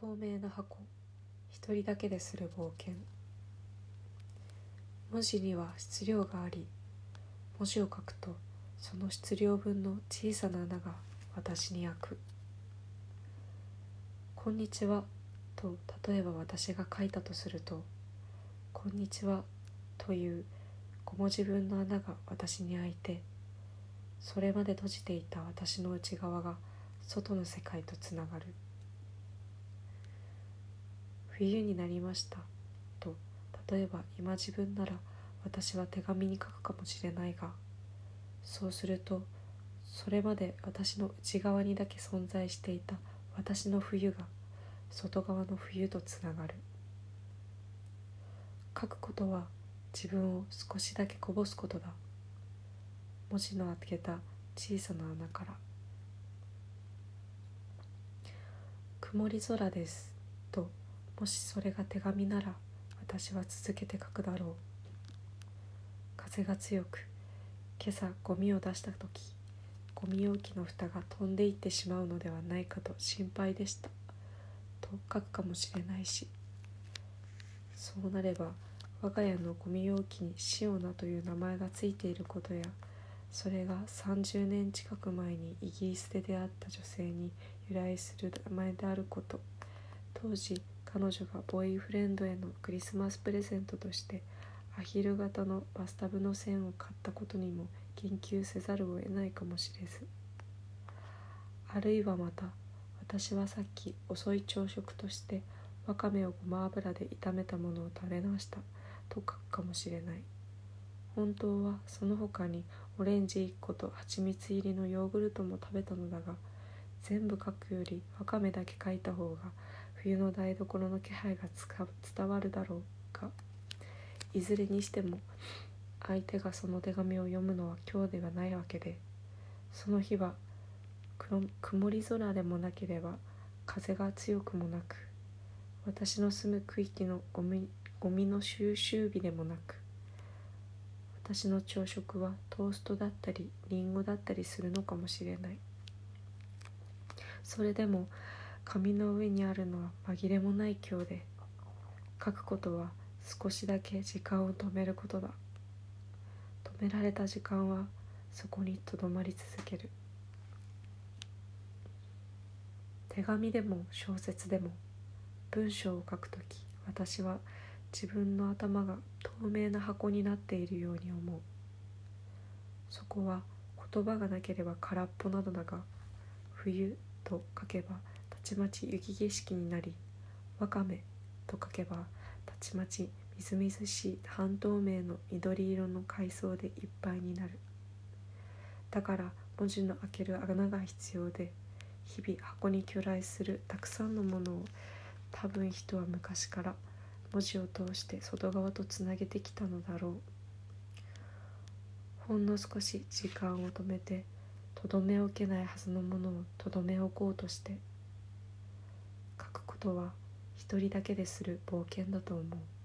透明な箱。一人だけでする冒険。文字には質量があり文字を書くとその質量分の小さな穴が私に開く「こんにちは」と例えば私が書いたとすると「こんにちは」という5文字分の穴が私に開いてそれまで閉じていた私の内側が外の世界とつながる。冬になりました。と例えば今自分なら私は手紙に書くかもしれないがそうするとそれまで私の内側にだけ存在していた私の冬が外側の冬とつながる。書くことは自分を少しだけこぼすことだ。文字の開けた小さな穴から「曇り空です」ともしそれが手紙なら私は続けて書くだろう。風が強く今朝ゴミを出した時ゴミ容器の蓋が飛んでいってしまうのではないかと心配でした。と書くかもしれないし。そうなれば我が家のゴミ容器にシオナという名前がついていることやそれが30年近く前にイギリスで出会った女性に由来する名前であること。当時彼女がボーイフレンドへのクリスマスプレゼントとしてアヒル型のバスタブの線を買ったことにも言及せざるを得ないかもしれず。あるいはまた私はさっき遅い朝食としてわかめをごま油で炒めたものを食べました。と書くかもしれない。本当はその他にオレンジ1個と蜂蜜入りのヨーグルトも食べたのだが全部書くよりわかめだけ書いた方が冬の台所の気配が伝わるだろうがいずれにしても相手がその手紙を読むのは今日ではないわけでその日は曇り空でもなければ風が強くもなく私の住む区域のゴミゴミの収集日でもなく私の朝食はトーストだったりリンゴだったりするのかもしれない。それでも紙の上にあるのは紛れもない今日で書くことは少しだけ時間を止めることだ。止められた時間はそこにとどまり続ける。手紙でも小説でも文章を書くとき私は自分の頭が透明な箱になっているように思う。そこは言葉がなければ空っぽなどだが冬と書けばちまち雪景色になりわかめと書けばたちまちみずみずしい半透明の緑色の海藻でいっぱいになる。だから文字の開ける穴が必要で日々箱に去来するたくさんのものを多分人は昔から文字を通して外側とつなげてきたのだろう。ほんの少し時間を止めてとどめ置けないはずのものをとどめ置こうとしてことは一人だけでする冒険だと思う。